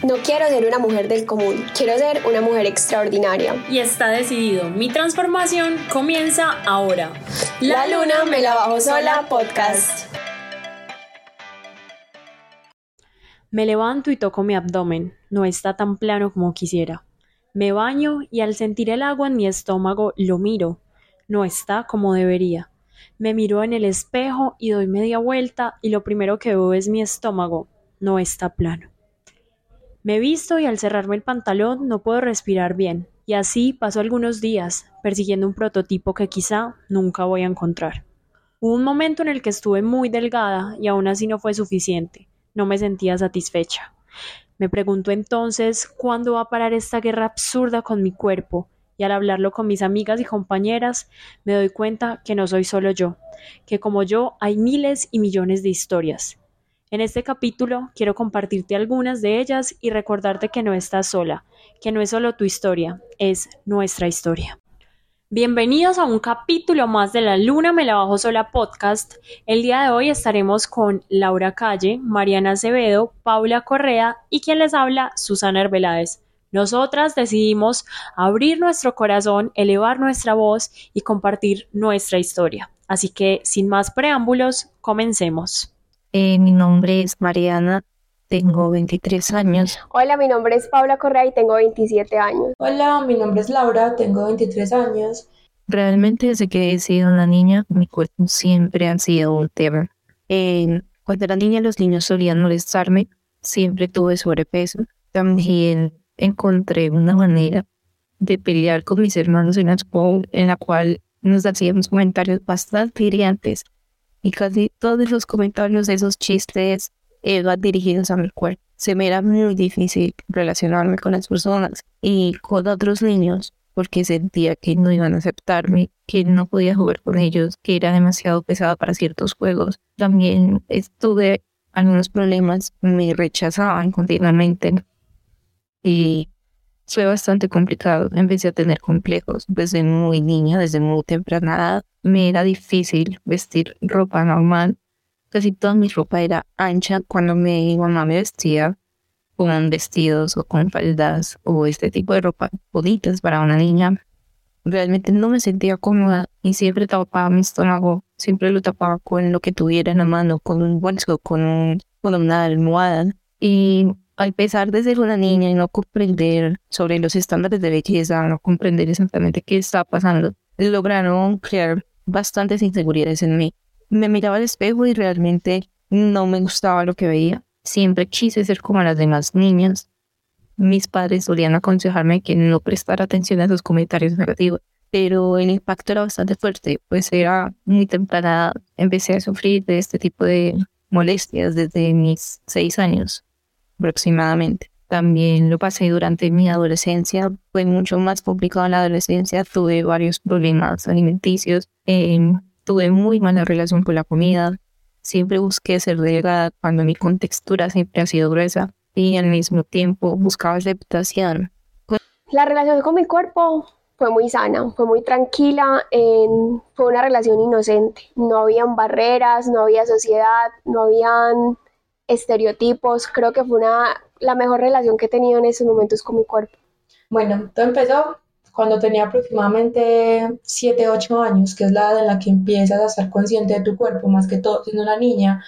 No quiero ser una mujer del común, quiero ser una mujer extraordinaria. Y está decidido, mi transformación comienza ahora. La, luna me la bajo sola podcast. Me levanto y toco mi abdomen, no está tan plano como quisiera. Me baño y al sentir el agua en mi estómago lo miro, no está como debería. Me miro en el espejo y doy media vuelta y lo primero que veo es mi estómago, no está plano. Me visto y al cerrarme el pantalón no puedo respirar bien, y así paso algunos días persiguiendo un prototipo que quizá nunca voy a encontrar. Hubo un momento en el que estuve muy delgada y aún así no fue suficiente, no me sentía satisfecha. Me pregunto entonces cuándo va a parar esta guerra absurda con mi cuerpo, y al hablarlo con mis amigas y compañeras me doy cuenta que no soy solo yo, que como yo hay miles y millones de historias, en este capítulo quiero compartirte algunas de ellas y recordarte que no estás sola, que no es solo tu historia, es nuestra historia. Bienvenidos a un capítulo más de La Luna Me la Bajo Sola podcast. El día de hoy estaremos con Laura Calle, Mariana Acevedo, Paula Correa y quien les habla, Susana Herbeláez. Nosotras decidimos abrir nuestro corazón, elevar nuestra voz y compartir nuestra historia. Así que, sin más preámbulos, comencemos. Eh, mi nombre es Mariana, tengo 23 años. Hola, mi nombre es Paula Correa y tengo 27 años. Hola, mi nombre es Laura, tengo 23 años. Realmente desde que he sido una niña, mi cuerpo siempre ha sido un tema. cuando era niña los niños solían molestarme, siempre tuve sobrepeso. También encontré una manera de pelear con mis hermanos en la, en la cual nos hacíamos comentarios bastante hirientes y casi todos los comentarios de esos chistes van dirigidos a mi cuerpo. Se me era muy difícil relacionarme con las personas y con otros niños porque sentía que no iban a aceptarme, que no podía jugar con ellos, que era demasiado pesado para ciertos juegos. También estuve algunos problemas, me rechazaban continuamente y fue bastante complicado. Empecé a tener complejos desde muy niña, desde muy temprana edad. Me era difícil vestir ropa normal. Casi toda mi ropa era ancha cuando mi mamá me vestía con vestidos o con faldas o este tipo de ropa bonitas para una niña. Realmente no me sentía cómoda y siempre tapaba mi estómago, siempre lo tapaba con lo que tuviera en la mano, con un bolso, con, con una almohada. Y a pesar de ser una niña y no comprender sobre los estándares de belleza, no comprender exactamente qué está pasando, lograron crear bastantes inseguridades en mí. Me miraba al espejo y realmente no me gustaba lo que veía. Siempre quise ser como las demás niñas. Mis padres solían aconsejarme que no prestara atención a esos comentarios negativos, pero el impacto era bastante fuerte, pues era muy temprana. Empecé a sufrir de este tipo de molestias desde mis seis años aproximadamente. También lo pasé durante mi adolescencia, fue mucho más complicado en la adolescencia, tuve varios problemas alimenticios, em, tuve muy mala relación con la comida, siempre busqué ser delgada cuando mi contextura siempre ha sido gruesa y al mismo tiempo buscaba aceptación. La relación con mi cuerpo fue muy sana, fue muy tranquila, fue una relación inocente, no habían barreras, no había sociedad, no habían estereotipos. Creo que fue una, la mejor relación que he tenido en esos momentos con mi cuerpo. Bueno, todo empezó cuando tenía aproximadamente 7, 8 años, que es la edad en la que empiezas a estar consciente de tu cuerpo, más que todo siendo una niña,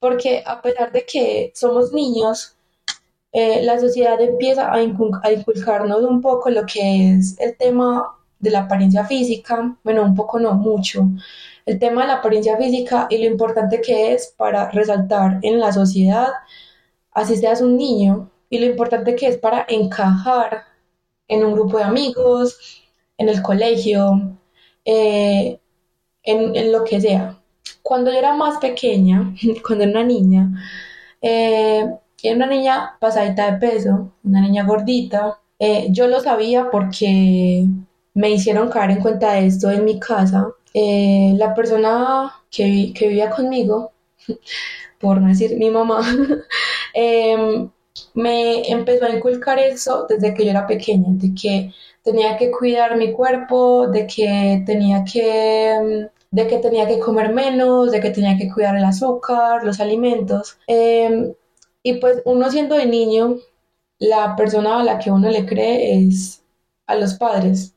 porque a pesar de que somos niños, eh, la sociedad empieza a, inculcarnos un poco lo que es el tema de la apariencia física, bueno, un poco no mucho, el tema de la apariencia física y lo importante que es para resaltar en la sociedad, así seas un niño, y lo importante que es para encajar en un grupo de amigos, en el colegio, eh, en, lo que sea. Cuando yo era más pequeña, cuando era una niña, eh, era una niña pasadita de peso, una niña gordita. Eh, yo lo sabía porque me hicieron caer en cuenta de esto en mi casa eh, la persona que, que, vivía conmigo, por no decir mi mamá, em, me empezó a inculcar eso desde que yo era pequeña, de que tenía que cuidar mi cuerpo, de que tenía que, em, de que, tenía que comer menos, de que tenía que cuidar el azúcar, los alimentos. Em, y pues uno siendo de niño, la persona a la que uno le cree es a los padres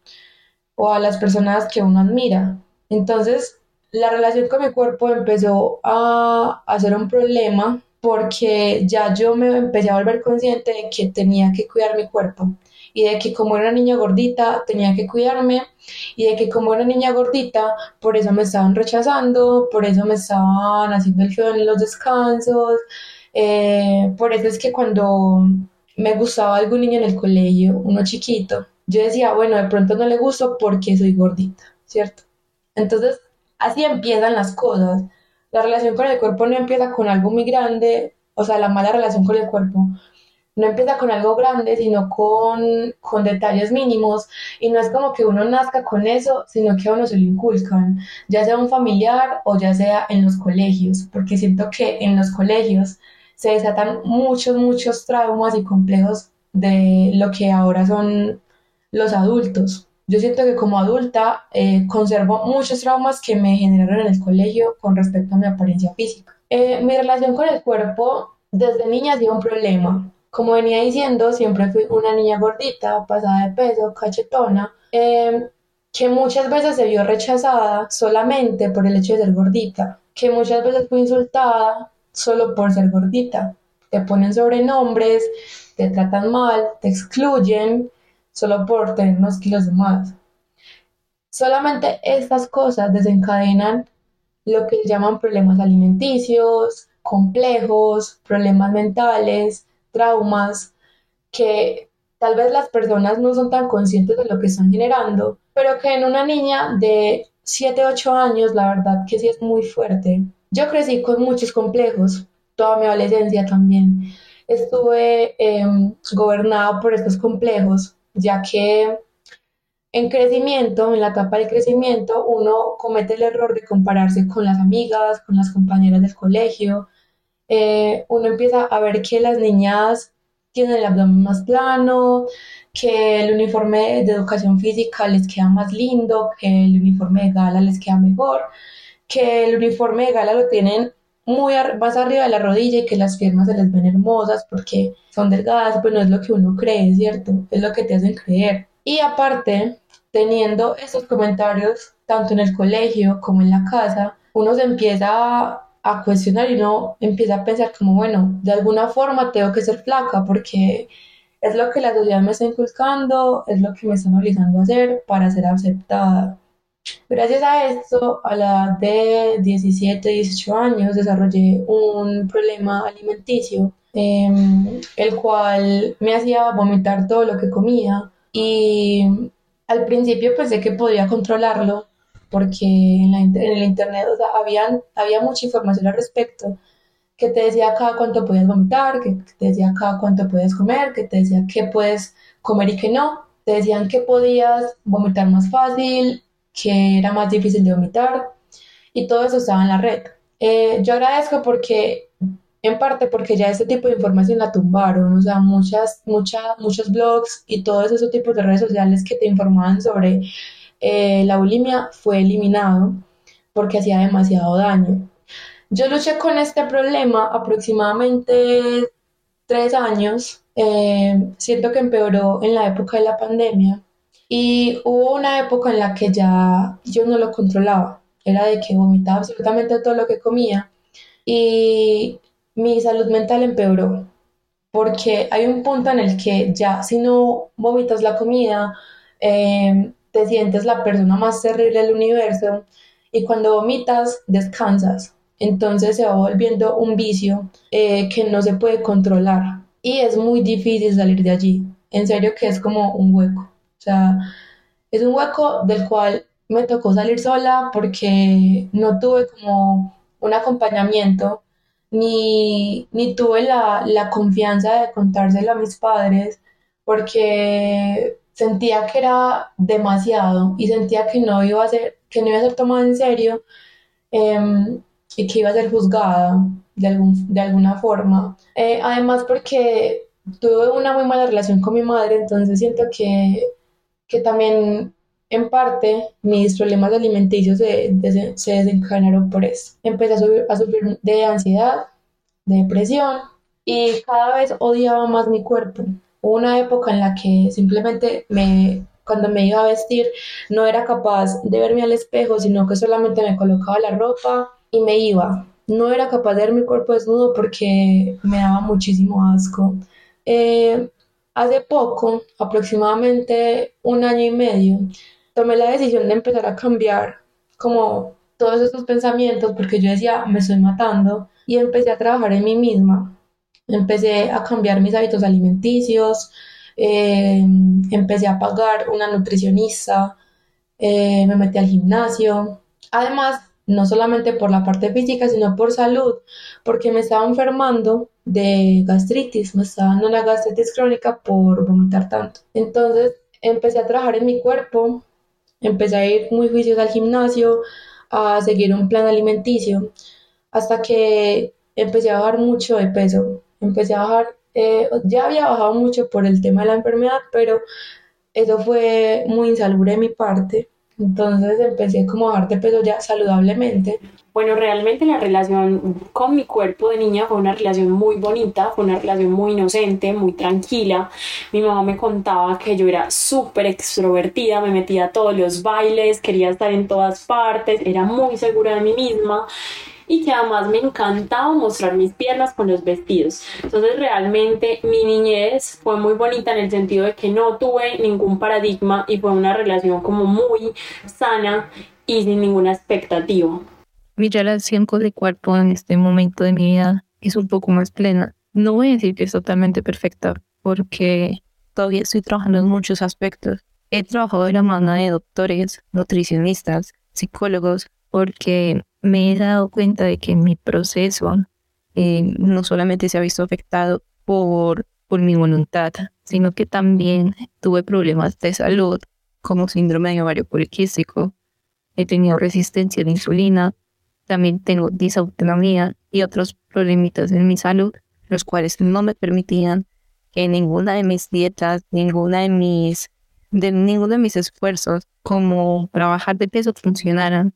o a las personas que uno admira. Entonces, la relación con mi cuerpo empezó a, a ser un problema porque ya yo me empecé a volver consciente de que tenía que cuidar mi cuerpo y de que como era una niña gordita tenía que cuidarme y de que como era una niña gordita por eso me estaban rechazando, por eso me estaban haciendo el feo en los descansos, eh, por eso es que cuando me gustaba algún niño en el colegio, uno chiquito, yo decía, bueno, de pronto no le gusto porque soy gordita, ¿cierto? Entonces, así empiezan las cosas. La relación con el cuerpo no empieza con algo muy grande, o sea, la mala relación con el cuerpo no empieza con algo grande, sino con, con detalles mínimos. Y no es como que uno nazca con eso, sino que a uno se lo inculcan, ya sea un familiar o ya sea en los colegios, porque siento que en los colegios se desatan muchos, muchos traumas y complejos de lo que ahora son los adultos. Yo siento que como adulta eh, conservo muchos traumas que me generaron en el colegio con respecto a mi apariencia física. Eh, mi relación con el cuerpo desde niña ha sido un problema. Como venía diciendo, siempre fui una niña gordita, pasada de peso, cachetona, eh, que muchas veces se vio rechazada solamente por el hecho de ser gordita, que muchas veces fui insultada solo por ser gordita. Te ponen sobrenombres, te tratan mal, te excluyen solo por tener unos kilos de más. Solamente estas cosas desencadenan lo que llaman problemas alimenticios, complejos, problemas mentales, traumas, que tal vez las personas no son tan conscientes de lo que están generando, pero que en una niña de 7, 8 años, la verdad que sí es muy fuerte. Yo crecí con muchos complejos, toda mi adolescencia también. Estuve em, gobernada por estos complejos, ya que en crecimiento, en la etapa del crecimiento, uno comete el error de compararse con las amigas, con las compañeras del colegio. Eh, uno empieza a ver que las niñas tienen el abdomen más plano, que el uniforme de educación física les queda más lindo, que el uniforme de gala les queda mejor que el uniforme de gala lo tienen muy más arriba de la rodilla y que las piernas se les ven hermosas porque son delgadas, pues no es lo que uno cree, ¿cierto? Es lo que te hacen creer. Y aparte, teniendo esos comentarios, tanto en el colegio como en la casa, uno se empieza a, a cuestionar y uno empieza a pensar como, bueno, de alguna forma tengo que ser flaca porque es lo que la sociedad me está inculcando, es lo que me están obligando a hacer para ser aceptada. Gracias a esto, a la edad de 17, 18 años, desarrollé un problema alimenticio, em, el cual me hacía vomitar todo lo que comía y al principio pensé que podía controlarlo porque en, el internet había, mucha información al respecto que te decía cada cuánto podías vomitar, que te decía cada cuánto podías comer, que te decía qué puedes comer y qué no. Te decían que podías vomitar más fácil, que era más difícil de vomitar y todo eso estaba en la red. Eh, yo agradezco porque, en parte porque ya este tipo de información la tumbaron, o sea, muchas, muchas, muchos blogs y todos esos tipos de redes sociales que te informaban sobre eh, la bulimia fue eliminado porque hacía demasiado daño. Yo luché con este problema aproximadamente tres años. Eh, siento que empeoró en la época de la pandemia y hubo una época en la que ya yo no lo controlaba. Era de que vomitaba absolutamente todo lo que comía. Y mi salud mental empeoró. Porque hay un punto en el que ya si no vomitas la comida, em, te sientes la persona más terrible del universo. Y cuando vomitas, descansas. Entonces se va volviendo un vicio eh, que no se puede controlar. Y es muy difícil salir de allí. En serio que es como un hueco sea, es un hueco del cual me tocó salir sola porque no tuve como un acompañamiento, ni, ni tuve la, la confianza de contárselo a mis padres, porque sentía que era demasiado y sentía que no iba a ser, que no iba a ser tomada en serio em, y que iba a ser juzgada de, algún, de alguna forma. Eh, además porque tuve una muy mala relación con mi madre, entonces siento que que también en parte mis problemas alimenticios se, se desencadenaron por eso. Empecé a, sufrir de ansiedad, de depresión y cada vez odiaba más mi cuerpo. una época en la que simplemente me, cuando me iba a vestir, no era capaz de verme al espejo, sino que solamente me colocaba la ropa y me iba. No era capaz de ver mi cuerpo desnudo porque me daba muchísimo asco. Eh, hace poco, aproximadamente un año y medio, tomé la decisión de empezar a cambiar como todos estos pensamientos porque yo decía, me estoy matando y empecé a trabajar en mí misma. Empecé a cambiar mis hábitos alimenticios, eh, empecé a pagar una nutricionista, eh, me metí al gimnasio. Además, no solamente por la parte física, sino por salud, porque me estaba enfermando de gastritis, me estaba dando una gastritis crónica por vomitar tanto. Entonces empecé a trabajar en mi cuerpo, empecé a ir muy juiciosa al gimnasio, a seguir un plan alimenticio, hasta que empecé a bajar mucho de peso. Empecé a bajar, eh, ya había bajado mucho por el tema de la enfermedad, pero eso fue muy insalubre de mi parte entonces empecé como a bajar de peso ya saludablemente. Bueno, realmente la relación con mi cuerpo de niña fue una relación muy bonita, fue una relación muy inocente, muy tranquila. Mi mamá me contaba que yo era súper extrovertida, me metía a todos los bailes, quería estar en todas partes, era muy segura de mí misma y que además me encantaba mostrar mis piernas con los vestidos. Entonces realmente mi niñez fue muy bonita en el sentido de que no tuve ningún paradigma y fue una relación como muy sana y sin ninguna expectativa. Mi relación con el cuerpo en este momento de mi vida es un poco más plena. No voy a decir que es totalmente perfecta porque todavía estoy trabajando en muchos aspectos. He trabajado de la mano de doctores, nutricionistas, psicólogos, porque me he dado cuenta de que mi proceso eh, no solamente se ha visto afectado por, por mi voluntad, sino que también tuve problemas de salud, como síndrome de ovario poliquístico, he tenido resistencia a la insulina, también tengo disautonomía y otros problemitas en mi salud, los cuales no me permitían que ninguna de mis dietas, ninguna de mis, de ninguno de mis esfuerzos como trabajar de peso funcionaran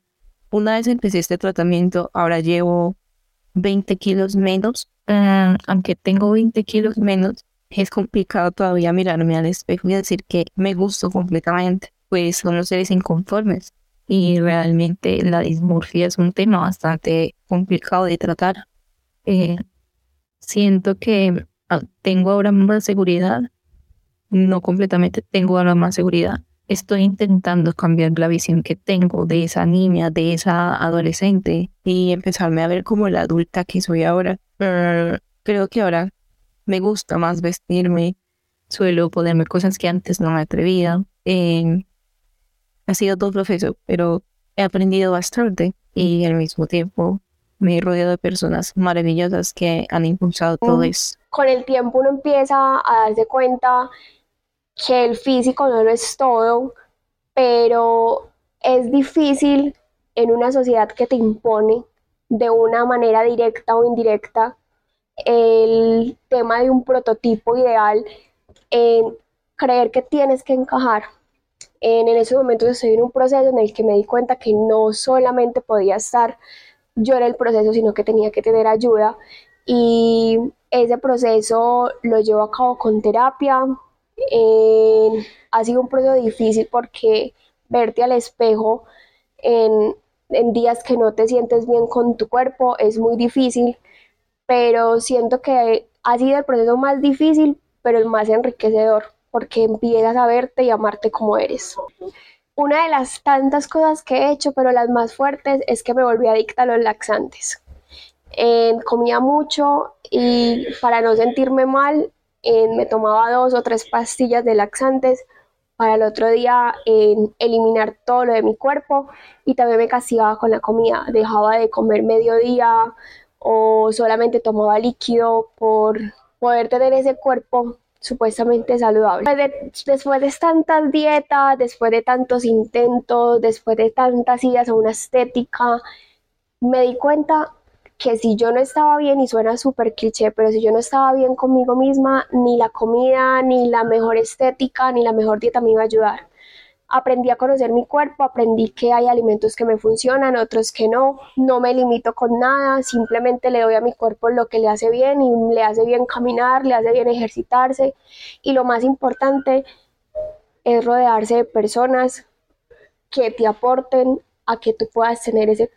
una vez empecé este tratamiento, ahora llevo 20 kilos menos. Ah, aunque tengo 20 kilos menos, es complicado todavía mirarme al espejo y decir que me gusto completamente, pues son los seres inconformes. Y realmente la dismorfia es un tema bastante complicado de tratar. Eh, siento que ah, tengo ahora más seguridad, no completamente tengo ahora más seguridad, estoy intentando cambiar la visión que tengo de esa niña, de esa adolescente y empezarme a ver como la adulta que soy ahora. creo que ahora me gusta más vestirme, suelo ponerme cosas que antes no me atrevía. Eh, ha sido todo proceso, pero he aprendido bastante y al mismo tiempo me he rodeado de personas maravillosas que han impulsado todo mm. eso. Con el tiempo uno empieza a darse cuenta que el físico no lo es todo, pero es difícil en una sociedad que te impone de una manera directa o indirecta el tema de un prototipo ideal, en creer que tienes que encajar. En, en ese momento estoy en un proceso en el que me di cuenta que no solamente podía estar yo en el proceso, sino que tenía que tener ayuda. Y ese proceso lo llevo a cabo con terapia, ha sido un proceso difícil porque verte al espejo en, en días que no te sientes bien con tu cuerpo es muy difícil, pero siento que ha sido el proceso más difícil, pero el más enriquecedor, porque empiezas a verte y amarte como eres. Una de las tantas cosas que he hecho, pero las más fuertes, es que me volví adicta a los laxantes. comía mucho y para no sentirme mal me tomaba dos o tres pastillas de laxantes para el otro día eliminar todo lo de mi cuerpo y también me castigaba con la comida, dejaba de comer mediodía o solamente tomaba líquido por poder tener ese cuerpo supuestamente saludable. Después de, tantas dietas, después de tantos intentos, después de tantas idas a una estética, me di cuenta que si yo no estaba bien, y suena súper cliché, pero si yo no estaba bien conmigo misma, ni la comida, ni la mejor estética, ni la mejor dieta me iba a ayudar. aprendí a conocer mi cuerpo, aprendí que hay alimentos que me funcionan, otros que no, no me limito con nada, simplemente le doy a mi cuerpo lo que le hace bien y le hace bien caminar, le hace bien ejercitarse y lo más importante es rodearse de personas que te aporten a que tú puedas tener ese,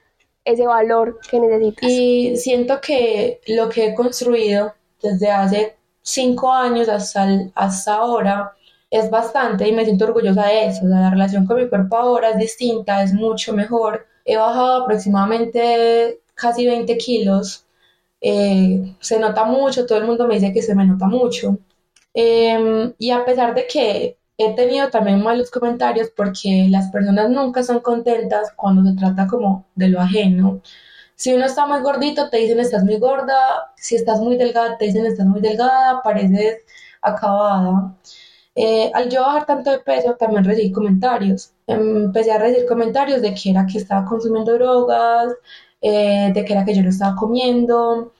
ese valor que necesitas. Y siento que lo que he construido desde hace cinco años hasta, hasta ahora es bastante y me siento orgullosa de eso. la relación con mi cuerpo ahora es distinta, es mucho mejor. He bajado aproximadamente casi 20 kilos. Eh, se nota mucho, todo el mundo me dice que se me nota mucho. Em, y a pesar de que he tenido también malos comentarios porque las personas nunca son contentas cuando se trata como de lo ajeno. Si uno está muy gordito, te dicen estás muy gorda. Si estás muy delgada, te dicen estás muy delgada, pareces acabada. Eh, al yo bajar tanto de peso, también recibí comentarios. Empecé a recibir comentarios de que era que estaba consumiendo drogas, eh, de que era que yo no estaba comiendo,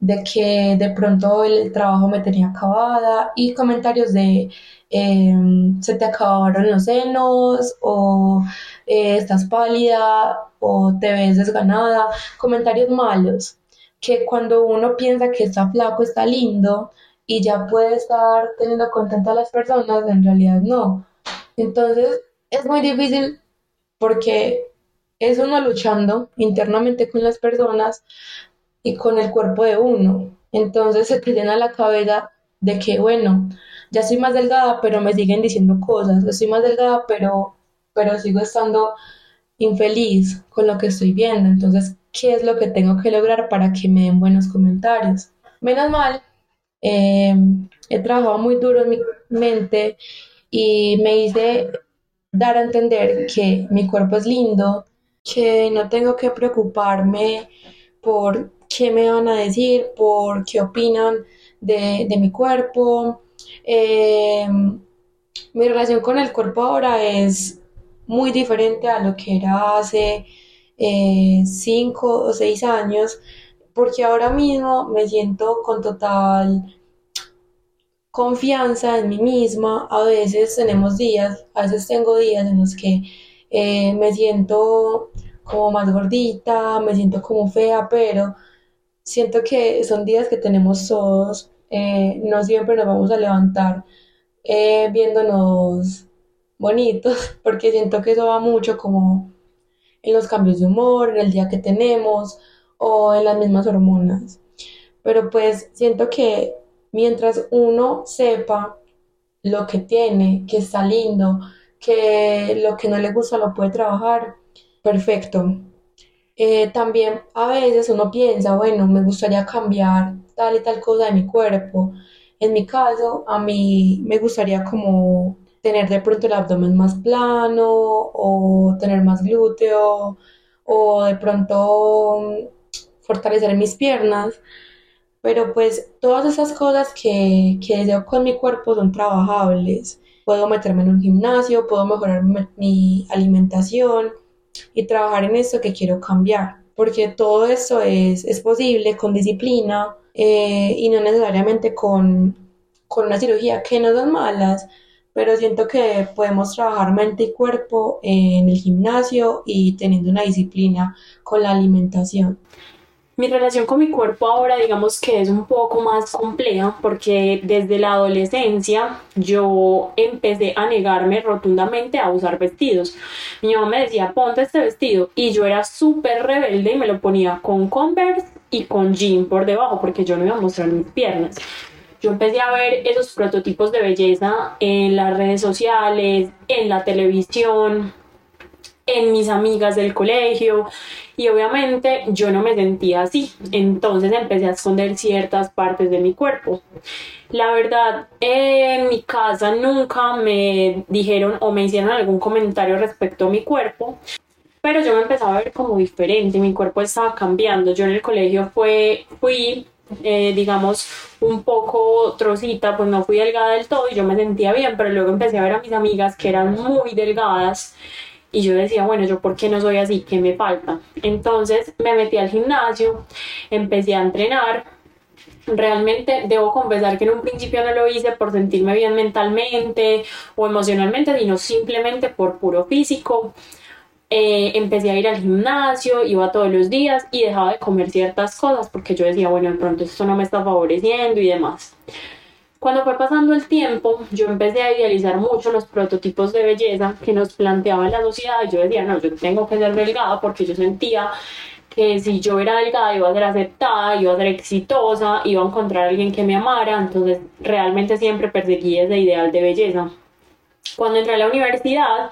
de que de pronto el trabajo me tenía acabada y comentarios de em, se te acabaron los senos o eh, estás pálida o te ves desganada, comentarios malos que cuando uno piensa que está flaco, está lindo, y ya puede estar teniendo contento a las personas, en realidad no. Entonces es muy difícil porque es uno luchando internamente con las personas y con el cuerpo de uno. Entonces se te llena la cabeza de que, bueno, ya soy más delgada, pero me siguen diciendo cosas. Estoy más delgada, pero, pero sigo estando infeliz con lo que estoy viendo. Entonces, ¿qué es lo que tengo que lograr para que me den buenos comentarios? Menos mal eh, he trabajado muy duro en mi mente y me hice dar a entender que mi cuerpo es lindo, que no tengo que preocuparme por qué me van a decir, por qué opinan de, mi cuerpo. Eh, mi relación con el cuerpo ahora es muy diferente a lo que era hace eh, cinco o seis años porque ahora mismo me siento con total confianza en mí misma. A veces tenemos días, a veces tengo días en los que eh, me siento como más gordita, me siento como fea, pero siento que son días que tenemos todos. Eh, no siempre nos vamos a levantar eh, viéndonos bonitos, porque siento que eso va mucho como en los cambios de humor, en el día que tenemos o en las mismas hormonas. Pero pues siento que mientras uno sepa lo que tiene, que está lindo, que lo que no le gusta lo puede trabajar, perfecto. Eh, también a veces uno piensa, bueno, me gustaría cambiar tal y tal cosa de mi cuerpo. En mi caso, a mí me gustaría como tener de pronto el abdomen más plano o tener más glúteo o de pronto fortalecer mis piernas, pero pues todas esas cosas que, que deseo con mi cuerpo son trabajables. Puedo meterme en un gimnasio, puedo mejorar mi, alimentación y trabajar en esto que quiero cambiar, porque todo eso es, es posible con disciplina eh, y no necesariamente con, con una cirugía, que no son malas, pero siento que podemos trabajar mente y cuerpo en el gimnasio y teniendo una disciplina con la alimentación. Mi relación con mi cuerpo ahora digamos que es un poco más compleja porque desde la adolescencia yo empecé a negarme rotundamente a usar vestidos. Mi mamá me decía ponte este vestido y yo era súper rebelde y me lo ponía con Converse y con jean por debajo porque yo no iba a mostrar mis piernas. Yo empecé a ver esos prototipos de belleza en las redes sociales, en la televisión, en mis amigas del colegio y obviamente yo no me sentía así, entonces empecé a esconder ciertas partes de mi cuerpo. La verdad, en mi casa nunca me dijeron o me hicieron algún comentario respecto a mi cuerpo, pero yo me empezaba a ver como diferente, mi cuerpo estaba cambiando. Yo en el colegio fue, fui, eh, digamos, un poco trocita, pues no fui delgada del todo y yo me sentía bien, pero luego empecé a ver a mis amigas que eran muy delgadas y yo decía, bueno, yo por qué no soy así, ¿qué me falta? Entonces me metí al gimnasio, empecé a entrenar Realmente debo confesar que en un principio no lo hice por sentirme bien mentalmente o emocionalmente, sino simplemente por puro físico. Eh, empecé a ir al gimnasio, iba todos los días y dejaba de comer ciertas cosas porque yo decía, bueno, de pronto esto no me está favoreciendo y demás. Cuando fue pasando el tiempo, yo empecé a idealizar mucho los prototipos de belleza que nos planteaba la sociedad. Yo decía, no, yo tengo que ser delgada porque yo sentía que si yo era delgada iba a ser aceptada, iba a ser exitosa, iba a encontrar a alguien que me amara. Entonces, realmente siempre perseguí ese ideal de belleza. Cuando entré a la universidad,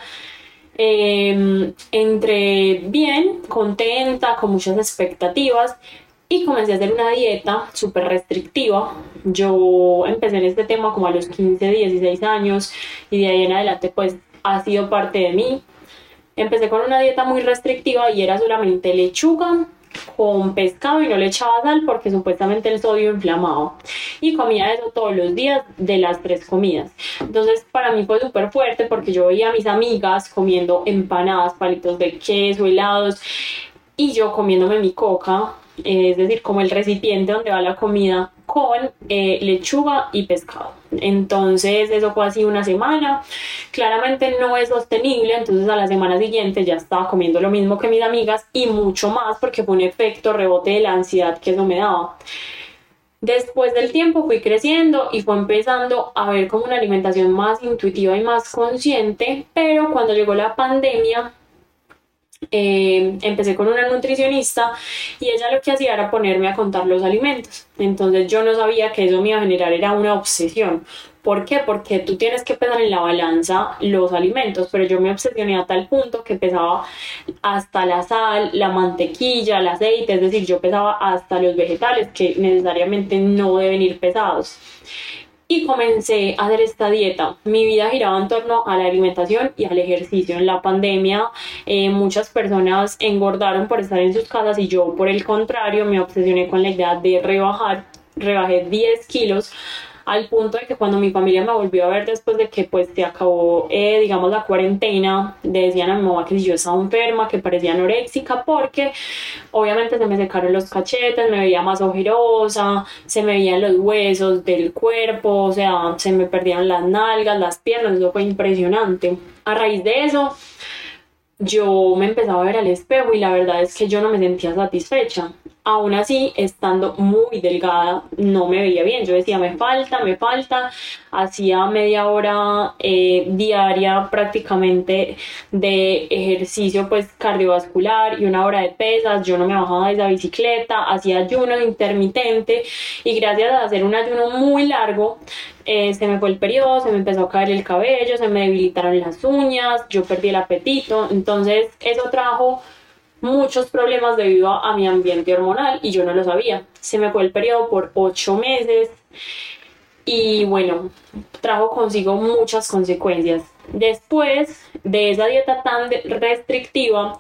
eh, entré bien, contenta, con muchas expectativas y comencé a hacer una dieta súper restrictiva. Yo empecé en este tema como a los 15, 16 años y de ahí en adelante pues ha sido parte de mí. Empecé con una dieta muy restrictiva y era solamente lechuga con pescado y no le echaba sal porque supuestamente el sodio inflamaba. Y comía eso todos los días de las tres comidas. Entonces para mí fue súper fuerte porque yo veía a mis amigas comiendo empanadas, palitos de queso, helados y yo comiéndome mi coca es decir, como el recipiente donde va la comida con eh, lechuga y pescado. Entonces eso fue así una semana. Claramente no es sostenible, entonces a la semana siguiente ya estaba comiendo lo mismo que mis amigas y mucho más porque fue un efecto rebote de la ansiedad que eso me daba. Después del tiempo fui creciendo y fue empezando a ver como una alimentación más intuitiva y más consciente, pero cuando llegó la pandemia eh, empecé con una nutricionista y ella lo que hacía era ponerme a contar los alimentos. Entonces yo no sabía que eso me iba a generar era una obsesión. ¿Por qué? Porque tú tienes que pesar en la balanza los alimentos, pero yo me obsesioné a tal punto que pesaba hasta la sal, la mantequilla, el aceite, es decir, yo pesaba hasta los vegetales que necesariamente no deben ir pesados y comencé a hacer esta dieta. Mi vida giraba en torno a la alimentación y al ejercicio. En la pandemia eh, muchas personas engordaron por estar en sus casas y yo por el contrario me obsesioné con la idea de rebajar. Rebajé 10 kilos al punto de que cuando mi familia me volvió a ver después de que pues se acabó, eh, digamos, la cuarentena, decían a mi mamá que yo estaba enferma, que parecía anoréxica, porque obviamente se me secaron los cachetes, me veía más ojerosa, se me veían los huesos del cuerpo, o sea, se me perdían las nalgas, las piernas, eso fue impresionante. A raíz de eso, yo me empezaba a ver al espejo y la verdad es que yo no me sentía satisfecha aún así, estando muy delgada, no me veía bien. Yo decía, me falta, me falta. Hacía media hora eh, diaria prácticamente de ejercicio pues cardiovascular y una hora de pesas. Yo no me bajaba de esa bicicleta, hacía ayuno intermitente y gracias a hacer un ayuno muy largo, eh, se me fue el periodo, se me empezó a caer el cabello, se me debilitaron las uñas, yo perdí el apetito. Entonces, eso trajo muchos problemas debido a, mi ambiente hormonal y yo no lo sabía. Se me fue el periodo por ocho meses y bueno, trajo consigo muchas consecuencias. Después de esa dieta tan restrictiva,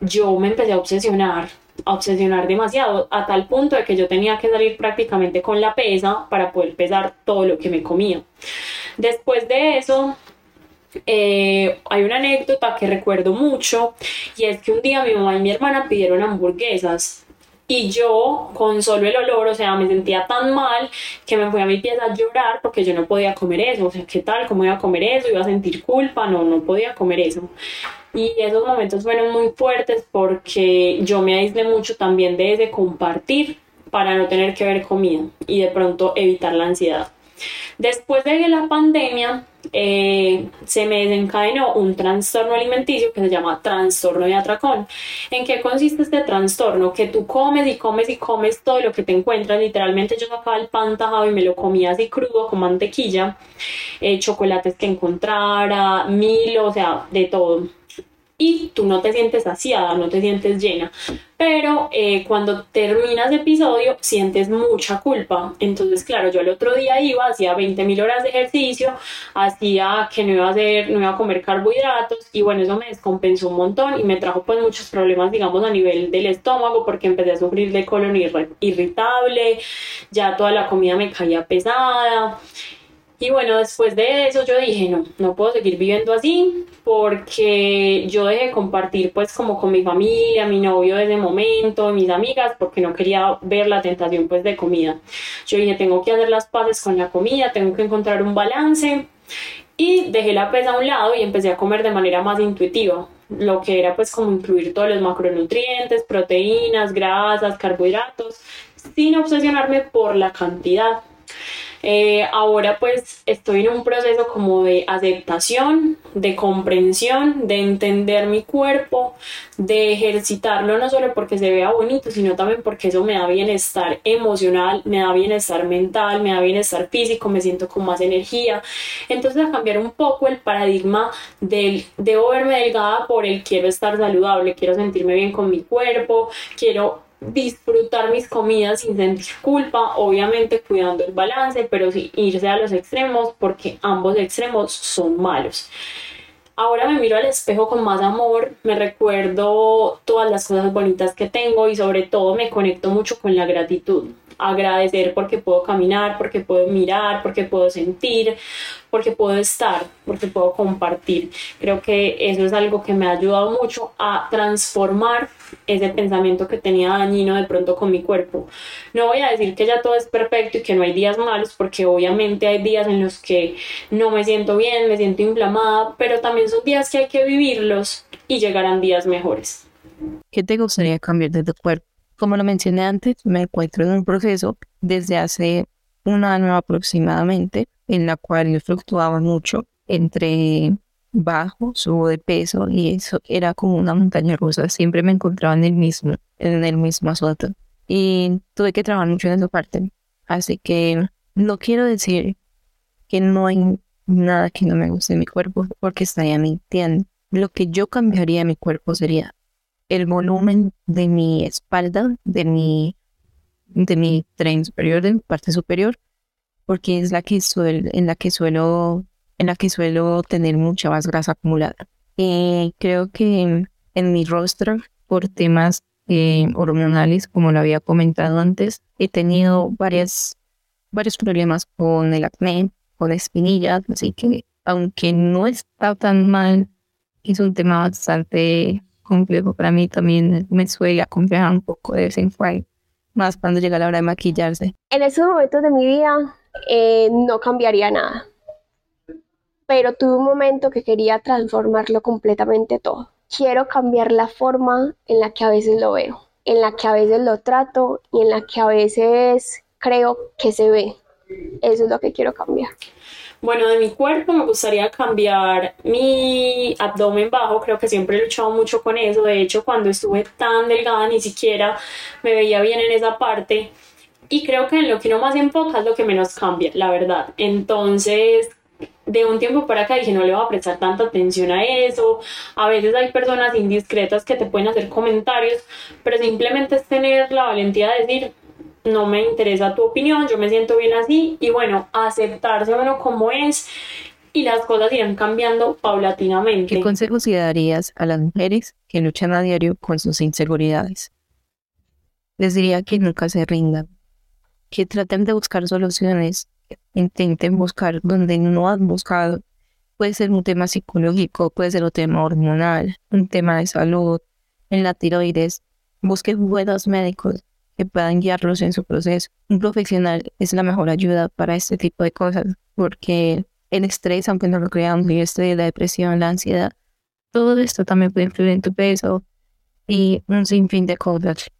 yo me empecé a obsesionar, a obsesionar demasiado, a tal punto de que yo tenía que salir prácticamente con la pesa para poder pesar todo lo que me comía. Después de eso, eh, hay una anécdota que recuerdo mucho y es que un día mi mamá y mi hermana pidieron hamburguesas y yo con solo el olor, o sea, me sentía tan mal que me fui a mi pieza a llorar porque yo no podía comer eso, o sea, ¿qué tal? ¿Cómo iba a comer eso? ¿Iba a sentir culpa? No, no podía comer eso. Y esos momentos fueron muy fuertes porque yo me aislé mucho también de ese compartir para no tener que ver comida y de pronto evitar la ansiedad. Después de la pandemia, eh, se me desencadenó un trastorno alimenticio que se llama trastorno de atracón. ¿En qué consiste este trastorno? Que tú comes y comes y comes todo lo que te encuentras. Literalmente yo sacaba el pan tajado y me lo comía así crudo con mantequilla, eh, chocolates que encontrara, mil, o sea, de todo y tú no te sientes saciada, no te sientes llena. Pero eh, cuando terminas episodio sientes mucha culpa. Entonces, claro, yo el otro día iba, hacía 20.000 horas de ejercicio, hacía que no iba a hacer, no iba a comer carbohidratos y bueno, eso me descompensó un montón y me trajo pues muchos problemas, digamos, a nivel del estómago porque empecé a sufrir de colon irritable, ya toda la comida me caía pesada Y bueno, después de eso yo dije, no, no puedo seguir viviendo así porque yo dejé compartir pues como con mi familia, mi novio desde ese momento, mis amigas, porque no quería ver la tentación pues de comida. Yo dije, tengo que hacer las paces con la comida, tengo que encontrar un balance y dejé la pesa a un lado y empecé a comer de manera más intuitiva lo que era pues como incluir todos los macronutrientes, proteínas, grasas, carbohidratos, sin obsesionarme por la cantidad. Eh, ahora pues estoy en un proceso como de aceptación, de comprensión, de entender mi cuerpo, de ejercitarlo no solo porque se vea bonito, sino también porque eso me da bienestar emocional, me da bienestar mental, me da bienestar físico, me siento con más energía. Entonces a cambiar un poco el paradigma del debo verme delgada por el quiero estar saludable, quiero sentirme bien con mi cuerpo, quiero disfrutar mis comidas sin sentir culpa, obviamente cuidando el balance, pero sin irse a los extremos porque ambos extremos son malos. Ahora me miro al espejo con más amor, me recuerdo todas las cosas bonitas que tengo y sobre todo me conecto mucho con la gratitud agradecer porque puedo caminar, porque puedo mirar, porque puedo sentir, porque puedo estar, porque puedo compartir. Creo que eso es algo que me ha ayudado mucho a transformar ese pensamiento que tenía dañino de pronto con mi cuerpo. No voy a decir que ya todo es perfecto y que no hay días malos, porque obviamente hay días en los que no me siento bien, me siento inflamada, pero también son días que hay que vivirlos y llegarán días mejores. ¿Qué te gustaría cambiar de tu cuerpo? Como lo mencioné antes, me encuentro en un proceso desde hace un año aproximadamente, en la cual yo fluctuaba mucho entre bajo, subo de peso y eso era como una montaña rusa. Siempre me encontraba en el mismo, en el mismo asunto. Y tuve que trabajar mucho en esa parte. Así que no quiero decir que no hay nada que no me guste de mi cuerpo porque estaría mintiendo. Lo que yo cambiaría en mi cuerpo sería el volumen de mi espalda, de mi, de mi tren superior, de mi parte superior, porque es la que suelo, en la que suelo, en la que suelo tener mucha más grasa acumulada. Eh, creo que en, mi rostro, por temas eh, hormonales, como lo había comentado antes, he tenido varias, varios problemas con el acné, con espinillas, así que aunque no está tan mal, es un tema bastante complejo para mí también me suele acompañar un poco de vez en cuando, más cuando llega la hora de maquillarse. En esos momentos de mi vida eh, no cambiaría nada, pero tuve un momento que quería transformarlo completamente todo. Quiero cambiar la forma en la que a veces lo veo, en la que a veces lo trato y en la que a veces creo que se ve. Eso es lo que quiero cambiar. Bueno, de mi cuerpo me gustaría cambiar mi abdomen bajo, creo que siempre he luchado mucho con eso, de hecho cuando estuve tan delgada ni siquiera me veía bien en esa parte y creo que en lo que uno más enfoca es lo que menos cambia, la verdad. Entonces, de un tiempo para acá dije no le voy a prestar tanta atención a eso. A veces hay personas indiscretas que te pueden hacer comentarios, pero simplemente es tener la valentía de decir no me interesa tu opinión, yo me siento bien así y bueno, aceptarse uno como es y las cosas irán cambiando paulatinamente. ¿Qué consejos le darías a las mujeres que luchan a diario con sus inseguridades? Les diría que nunca se rindan, que traten de buscar soluciones, intenten buscar donde no han buscado. Puede ser un tema psicológico, puede ser un tema hormonal, un tema de salud, en la tiroides. Busquen buenos médicos, que puedan guiarlos en su proceso. Un profesional es la mejor ayuda para este tipo de cosas, porque el estrés, aunque no lo creamos, el estrés, la depresión, la ansiedad, todo esto también puede influir en tu peso y un sinfín de cosas.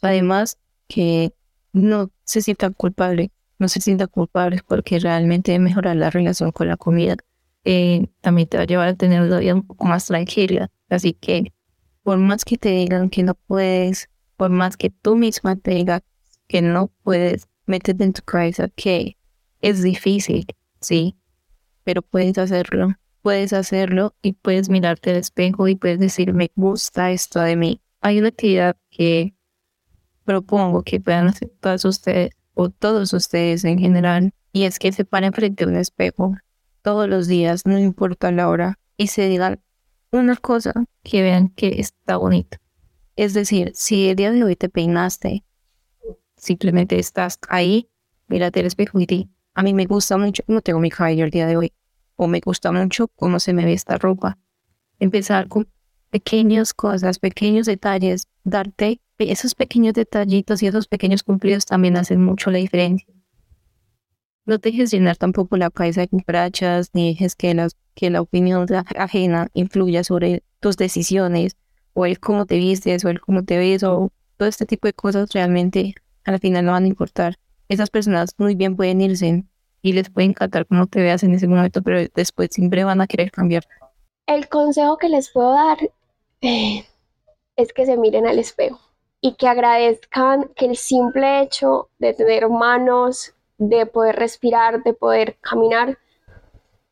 Además, que no se sienta culpable, no se sienta culpable porque realmente mejorar la relación con la comida eh, también te va a llevar a tener una vida un poco más tranquila. Así que, por más que te digan que no puedes por más que tú misma te digas que no puedes meterte en tu cabeza que es difícil, sí, pero puedes hacerlo. Puedes hacerlo y puedes mirarte al espejo y puedes decir, me gusta esto de mí. Hay una actividad que propongo que puedan hacer todos ustedes o todos ustedes en general y es que se paren frente a un espejo todos los días, no importa la hora, y se digan una cosa que vean que está bonito es decir, si el día de hoy te peinaste, simplemente estás ahí, mírate el espejo y di, a mí me gusta mucho cómo tengo mi cabello el día de hoy, o me gusta mucho cómo se me ve esta ropa. Empezar con pequeñas cosas, pequeños detalles, darte esos pequeños detallitos y esos pequeños cumplidos también hacen mucho la diferencia. No te dejes llenar tampoco la cabeza de cucarachas, ni dejes que, las, que la opinión ajena influya sobre tus decisiones, o el cómo te vistes, o el cómo te ves, o todo este tipo de cosas realmente al final no van a importar. Esas personas muy bien pueden irse y les puede encantar cómo te veas en ese momento, pero después siempre van a querer cambiar. El consejo que les puedo dar es que se miren al espejo y que agradezcan que el simple hecho de tener manos, de poder respirar, de poder caminar,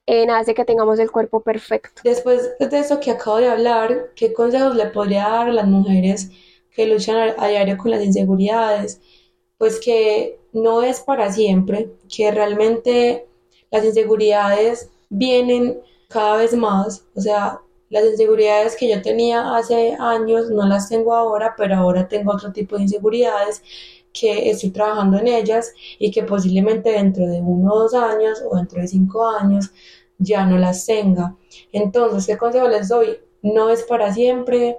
eh, hace que tengamos el cuerpo perfecto. Después de eso que acabo de hablar, ¿qué consejos le podría dar a las mujeres que luchan a, diario con las inseguridades? Pues que no es para siempre, que realmente las inseguridades vienen cada vez más, o sea, las inseguridades que yo tenía hace años no las tengo ahora, pero ahora tengo otro tipo de inseguridades que estoy trabajando en ellas y que posiblemente dentro de uno o dos años o dentro de cinco años ya no las tenga. Entonces, ¿qué consejo les doy? No es para siempre,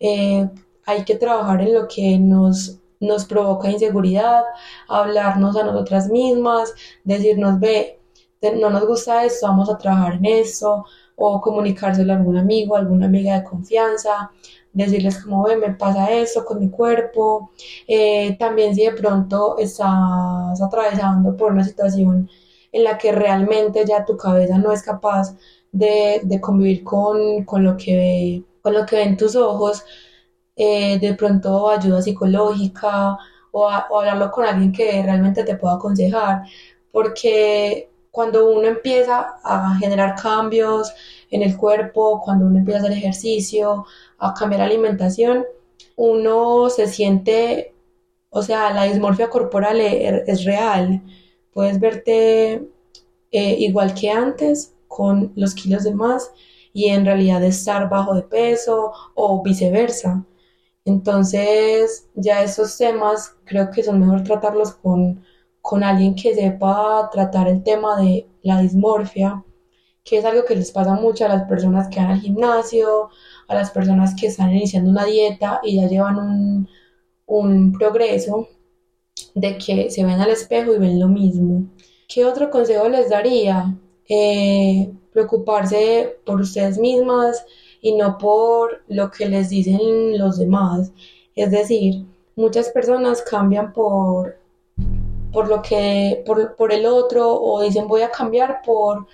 eh, hay que trabajar en lo que nos, nos provoca inseguridad, hablarnos a nosotras mismas, decirnos, ve, no nos gusta esto, vamos a trabajar en esto, o comunicárselo a algún amigo, alguna amiga de confianza, decirles como, ve, me pasa esto con mi cuerpo. Eh, también si de pronto estás atravesando por una situación en la que realmente ya tu cabeza no es capaz de, convivir con, lo que con lo que ven tus ojos, eh, de pronto ayuda psicológica o, o hablarlo con alguien que realmente te pueda aconsejar, porque cuando uno empieza a generar cambios en el cuerpo, cuando uno empieza a hacer ejercicio, a cambiar alimentación, uno se siente, o sea, la dismorfia corporal e, es, real. Puedes verte eh, igual que antes, con los kilos de más, y en realidad estar bajo de peso o viceversa. Entonces, ya esos temas creo que son mejor tratarlos con con alguien que sepa tratar el tema de la dismorfia, que es algo que les pasa mucho a las personas que van al gimnasio, a las personas que están iniciando una dieta y ya llevan un, progreso de que se ven al espejo y ven lo mismo. ¿Qué otro consejo les daría? Eh, preocuparse por ustedes mismas y no por lo que les dicen los demás. Es decir, muchas personas cambian por por lo que, por, por el otro, o dicen voy a cambiar por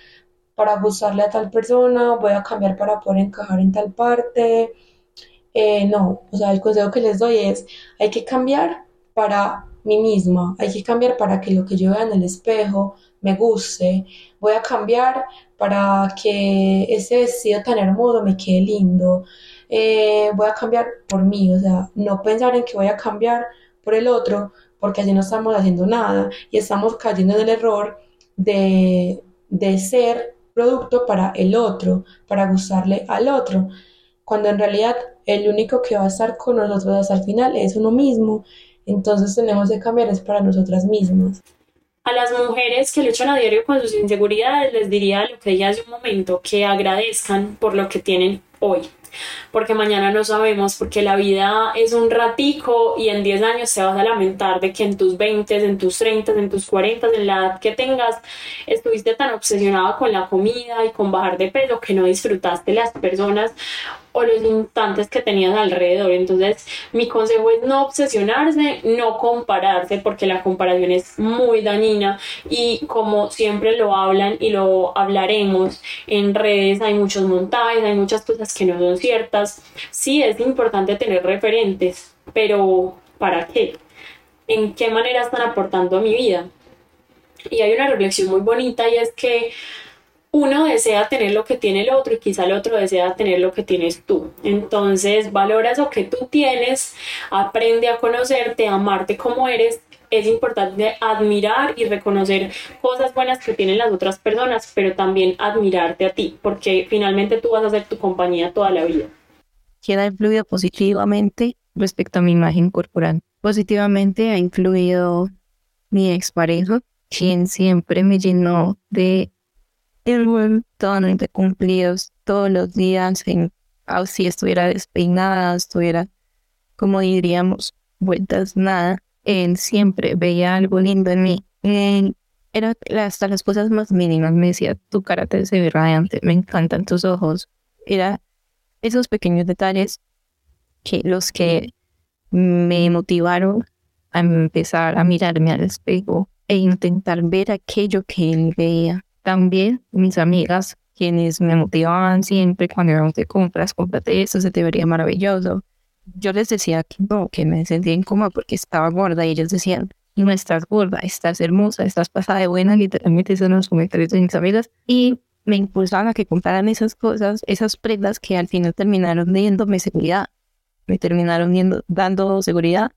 para gustarle a tal persona, voy a cambiar para poder encajar en tal parte. Eh, no, o sea, el consejo que les doy es, hay que cambiar para mí misma, hay que cambiar para que lo que yo vea en el espejo me guste, voy a cambiar para que ese vestido tan hermoso me quede lindo, eh, voy a cambiar por mí, o sea, no pensar en que voy a cambiar por el otro, porque así no estamos haciendo nada y estamos cayendo en el error de, de ser producto para el otro, para gustarle al otro, cuando en realidad el único que va a estar con nosotros hasta el final es uno mismo, entonces tenemos que cambiar es para nosotras mismas. A las mujeres que luchan a diario con sus inseguridades les diría lo que dije hace un momento, que agradezcan por lo que tienen hoy, porque mañana no sabemos, porque la vida es un ratico y en 10 años te vas a lamentar de que en tus 20, en tus 30, en tus 40, en la edad que tengas, estuviste tan obsesionada con la comida y con bajar de peso que no disfrutaste las personas o los instantes que tenías alrededor. Entonces, mi consejo es no obsesionarse, no compararse, porque la comparación es muy dañina y como siempre lo hablan y lo hablaremos en redes, hay muchos montajes, hay muchas cosas que no son ciertas. Sí es importante tener referentes, pero ¿para qué? ¿En qué manera están aportando a mi vida? Y hay una reflexión muy bonita y es que uno desea tener lo que tiene el otro y quizá el otro desea tener lo que tienes tú. Entonces valora eso que tú tienes, aprende a conocerte, a amarte como eres. Es importante admirar y reconocer cosas buenas que tienen las otras personas, pero también admirarte a ti, porque finalmente tú vas a ser tu compañía toda la vida. ¿Quién ha influido positivamente respecto a mi imagen corporal? Positivamente ha influido mi expareja, quien siempre me llenó de el montón de cumplidos todos los días, en, oh, si estuviera despeinada, estuviera, como diríamos, vueltas nada, él siempre veía algo lindo en mí. Él, era hasta las cosas más mínimas, me decía, tu cara te ve radiante, me encantan tus ojos. Era esos pequeños detalles que los que me motivaron a empezar a mirarme al espejo e intentar ver aquello que él veía. También mis amigas, quienes me motivaban siempre cuando íbamos de compras, cómprate eso, se te vería maravilloso. Yo les decía que no, que me sentía incómoda porque estaba gorda y ellos decían, no estás gorda, estás hermosa, estás pasada de buena, literalmente esos son los comentarios de mis amigas. Y me impulsaban a que compraran esas cosas, esas prendas que al final terminaron dándome seguridad, me terminaron dando seguridad.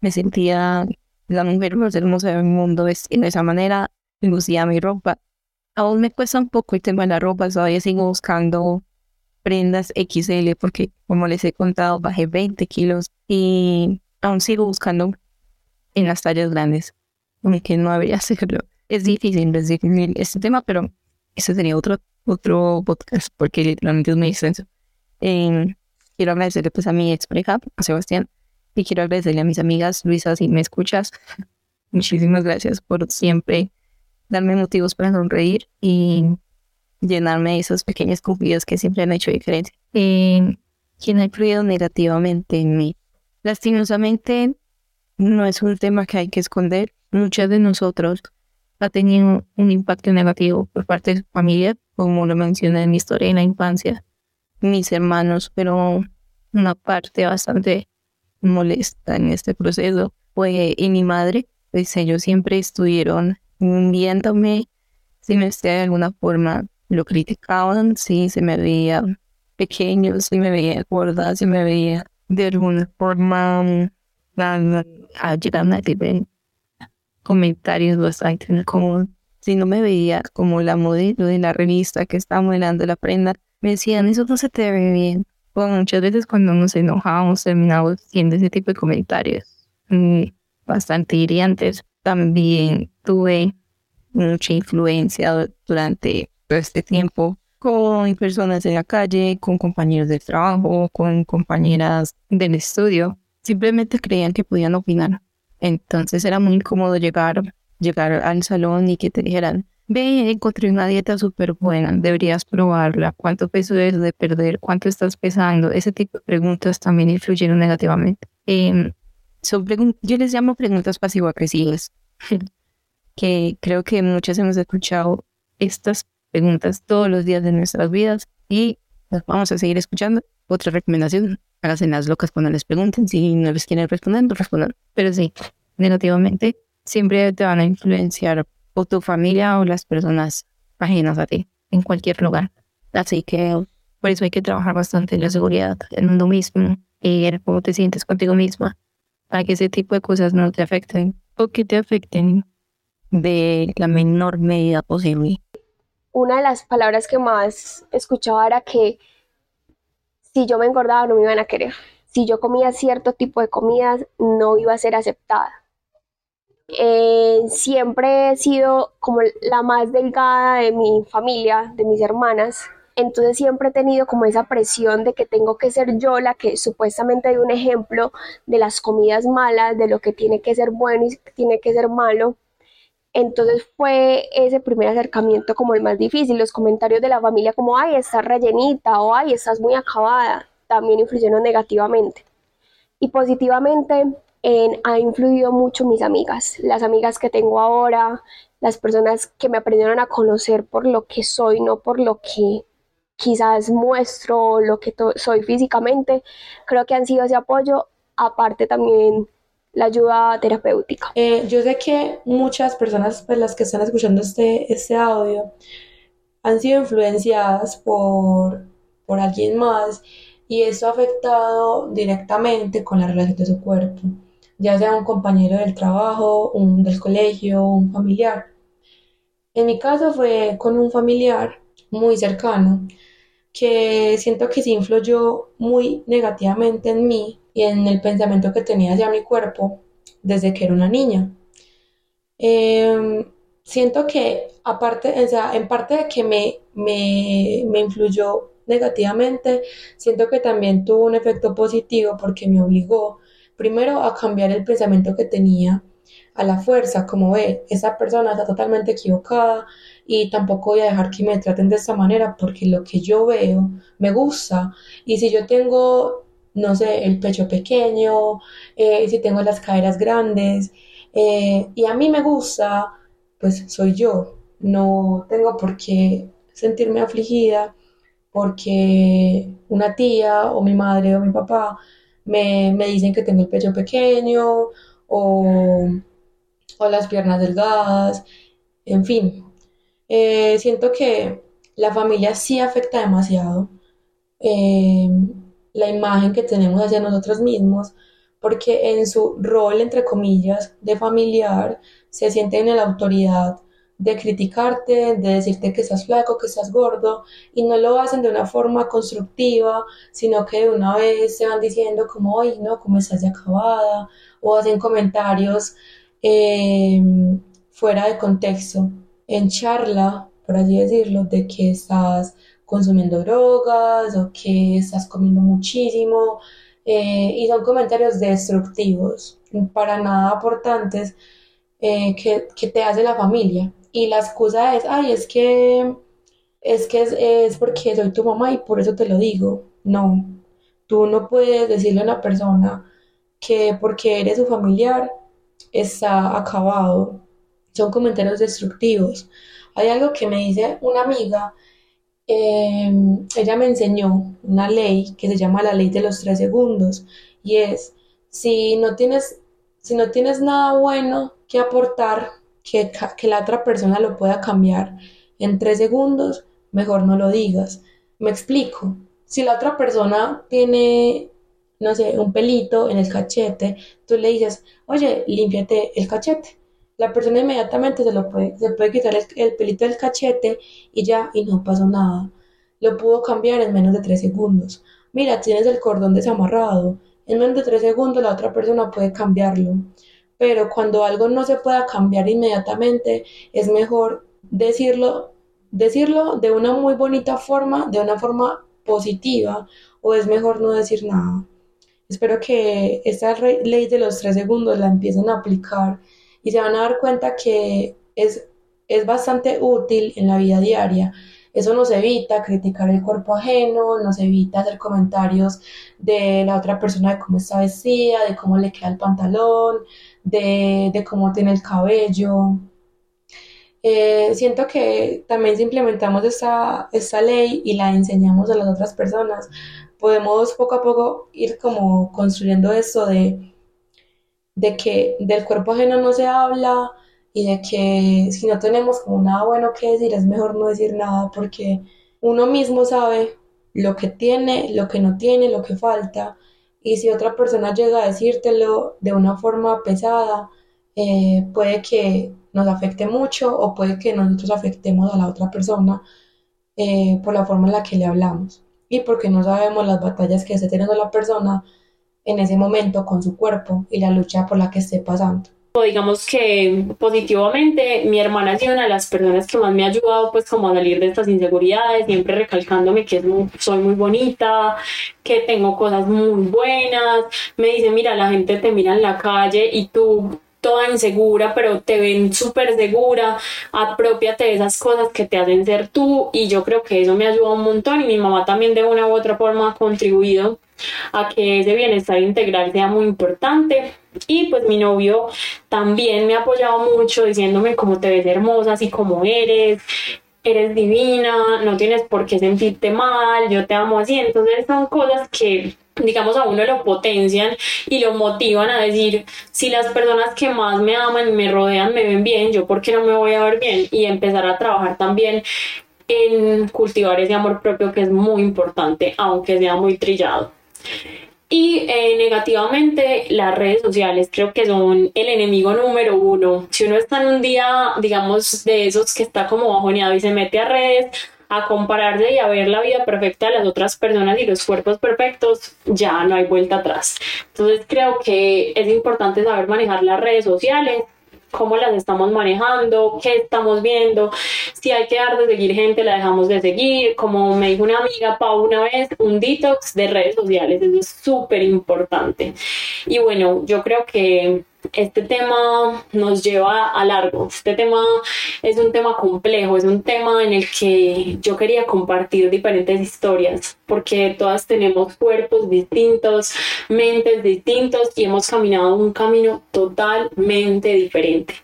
Me sentía la mujer más hermosa del mundo, de esa manera, me lucía mi ropa, aún me cuesta un poco el tema de la ropa, todavía sigo buscando prendas XL porque, como les he contado, bajé 20 kilos y aún sigo buscando en las tallas grandes, aunque no debería hacerlo. Es difícil, difícil este tema, pero ese sería otro, otro podcast porque literalmente es muy extenso. Eh, quiero agradecerle pues a mi ex pareja, a Sebastián, y quiero agradecerle a mis amigas, Luisa, si me escuchas, muchísimas gracias por siempre darme motivos para sonreír y llenarme de esas pequeñas cumplidas que siempre han hecho diferencia. Eh, quien ha influido negativamente en mí. Lastimosamente, no es un tema que hay que esconder. Muchas de nosotros ha tenido un impacto negativo por parte de su familia, como lo mencioné en mi historia en la infancia, mis hermanos, pero una parte bastante molesta en este proceso fue y mi madre, pues ellos siempre estuvieron viéndome, si me de alguna forma lo criticaban, si se me veía pequeño, si me veía gorda, si me veía de alguna forma a llegar a tener comentarios bastante como si no me veía como la modelo de la revista que estaba modelando la prenda, me decían, eso no se te ve bien. Bueno, muchas veces cuando nos enojábamos terminábamos haciendo ese tipo de comentarios mm, bastante hirientes. También tuve mucha influencia durante todo este tiempo con personas en la calle, con compañeros de trabajo, con compañeras del estudio. Simplemente creían que podían opinar. Entonces era muy incómodo llegar, llegar al salón y que te dijeran, ve, encontré una dieta súper buena, deberías probarla, cuánto peso debes de perder, cuánto estás pesando. Ese tipo de preguntas también influyeron negativamente. Eh, son yo les llamo preguntas pasivo-agresivas, que creo que muchas hemos escuchado estas preguntas todos los días de nuestras vidas y las vamos a seguir escuchando. Otra recomendación, háganse las locas cuando les pregunten, si no les quieren responder, no respondan. Pero sí, negativamente, siempre te van a influenciar o tu familia o las personas ajenas a ti, en cualquier lugar. Así que por eso hay que trabajar bastante en la seguridad, en uno mismo y en cómo te sientes contigo misma para que ese tipo de cosas no te afecten o que te afecten de la menor medida posible. Una de las palabras que más escuchaba era que si yo me engordaba no me iban a querer. Si yo comía cierto tipo de comidas no iba a ser aceptada. Eh, siempre he sido como la más delgada de mi familia, de mis hermanas, entonces siempre he tenido como esa presión de que tengo que ser yo la que supuestamente hay un ejemplo de las comidas malas, de lo que tiene que ser bueno y tiene que ser malo. Entonces fue ese primer acercamiento como el más difícil. Los comentarios de la familia como, ay, estás rellenita o ay, estás muy acabada, también influyeron negativamente. Y positivamente en, ha influido mucho mis amigas, las amigas que tengo ahora, las personas que me aprendieron a conocer por lo que soy, no por lo que quizás muestro lo que soy físicamente, creo que han sido ese apoyo, aparte también la ayuda terapéutica. Eh, yo sé que muchas personas, pues las que están escuchando este, este audio, han sido influenciadas por, por alguien más y eso ha afectado directamente con la relación de su cuerpo, ya sea un compañero del trabajo, un del colegio, un familiar. En mi caso fue con un familiar muy cercano que siento que sí influyó muy negativamente en mí y en el pensamiento que tenía hacia mi cuerpo desde que era una niña. Eh, siento que aparte, o sea, en parte de que me, me, me influyó negativamente, siento que también tuvo un efecto positivo porque me obligó primero a cambiar el pensamiento que tenía a la fuerza, como ve, esa persona está totalmente equivocada y tampoco voy a dejar que me traten de esta manera porque lo que yo veo me gusta y si yo tengo, no sé, el pecho pequeño, eh, si tengo las caderas grandes eh, y a mí me gusta, pues soy yo, no tengo por qué sentirme afligida porque una tía o mi madre o mi papá me, me dicen que tengo el pecho pequeño o, o las piernas delgadas, en fin. Eh, siento que la familia sí afecta demasiado la imagen que tenemos hacia nosotros mismos, porque en su rol, entre comillas, de familiar, se sienten en la autoridad de criticarte, de decirte que estás flaco, que estás gordo, y no lo hacen de una forma constructiva, sino que de una vez se van diciendo como, ay, no, como estás de acabada, o hacen comentarios eh, fuera de contexto, en charla, por así decirlo, de que estás consumiendo drogas o que estás comiendo muchísimo, eh, y son comentarios destructivos, para nada aportantes, eh, que, que te hace la familia y la excusa es, ay, es que es que es, porque soy tu mamá y por eso te lo digo. No, tú no puedes decirle a una persona que porque eres su familiar está acabado. Son comentarios destructivos. Hay algo que me dice una amiga, em, ella me enseñó una ley que se llama la ley de los tres segundos y es, si no tienes, si no tienes nada bueno que aportar, que, que la otra persona lo pueda cambiar en tres segundos, mejor no lo digas. Me explico. Si la otra persona tiene, no sé, un pelito en el cachete, tú le dices, oye, límpiate el cachete. La persona inmediatamente se lo puede, se puede quitar el, el pelito del cachete y ya, y no pasó nada. Lo pudo cambiar en menos de tres segundos. Mira, tienes el cordón desamarrado. En menos de tres segundos la otra persona puede cambiarlo pero cuando algo no se pueda cambiar inmediatamente, es mejor decirlo, decirlo de una muy bonita forma, de una forma positiva, o es mejor no decir nada. Espero que esta ley de los tres segundos la empiecen a aplicar y se van a dar cuenta que es, es bastante útil en la vida diaria. Eso nos evita criticar el cuerpo ajeno, nos evita hacer comentarios de la otra persona de cómo está vestida, de cómo le queda el pantalón, de, cómo tiene el cabello. Eh, siento que también si implementamos esta, esta ley y la enseñamos a las otras personas, podemos poco a poco ir como construyendo esto de, de que del cuerpo ajeno no se habla y de que si no tenemos como nada bueno que decir es mejor no decir nada porque uno mismo sabe lo que tiene, lo que no tiene, lo que falta. Y si otra persona llega a decírtelo de una forma pesada, eh, puede que nos afecte mucho o puede que nosotros afectemos a la otra persona eh, por la forma en la que le hablamos y porque no sabemos las batallas que esté teniendo la persona en ese momento con su cuerpo y la lucha por la que esté pasando. Digamos que positivamente mi hermana ha sido una de las personas que más me ha ayudado pues como a salir de estas inseguridades, siempre recalcándome que soy muy bonita, que tengo cosas muy buenas, me dice mira la gente te mira en la calle y tú toda insegura, pero te ven súper segura, apropiate de esas cosas que te hacen ser tú y yo creo que eso me ayuda un montón y mi mamá también de una u otra forma ha contribuido a que ese bienestar integral sea muy importante. Y pues mi novio también me ha apoyado mucho diciéndome cómo te ves hermosa, así como eres, eres divina, no tienes por qué sentirte mal, yo te amo así. Entonces son cosas que digamos a uno lo potencian y lo motivan a decir si las personas que más me aman y me rodean me ven bien, yo por qué no me voy a ver bien y empezar a trabajar también en cultivar ese amor propio que es muy importante, aunque sea muy trillado. Y eh, negativamente, las redes sociales creo que son el enemigo número uno. Si uno está en un día, digamos, de esos que está como bajoneado y se mete a redes a compararse y a ver la vida perfecta de las otras personas y los cuerpos perfectos, ya no hay vuelta atrás. Entonces creo que es importante saber manejar las redes sociales cómo las estamos manejando, qué estamos viendo, si hay que dar de seguir gente, la dejamos de seguir, como me dijo una amiga Pau una vez, un detox de redes sociales, es súper importante. Y bueno, yo creo que este tema nos lleva a largo. Este tema es un tema complejo, es un tema en el que yo quería compartir diferentes historias, porque todas tenemos cuerpos distintos, mentes distintos y hemos caminado un camino totalmente diferente.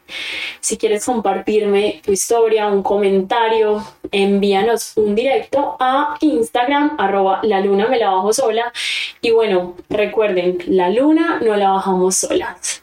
Si quieres compartirme tu historia, un comentario, envíanos un directo a Instagram, arroba la luna me la bajo sola. Y bueno, recuerden, la luna no la bajamos solas.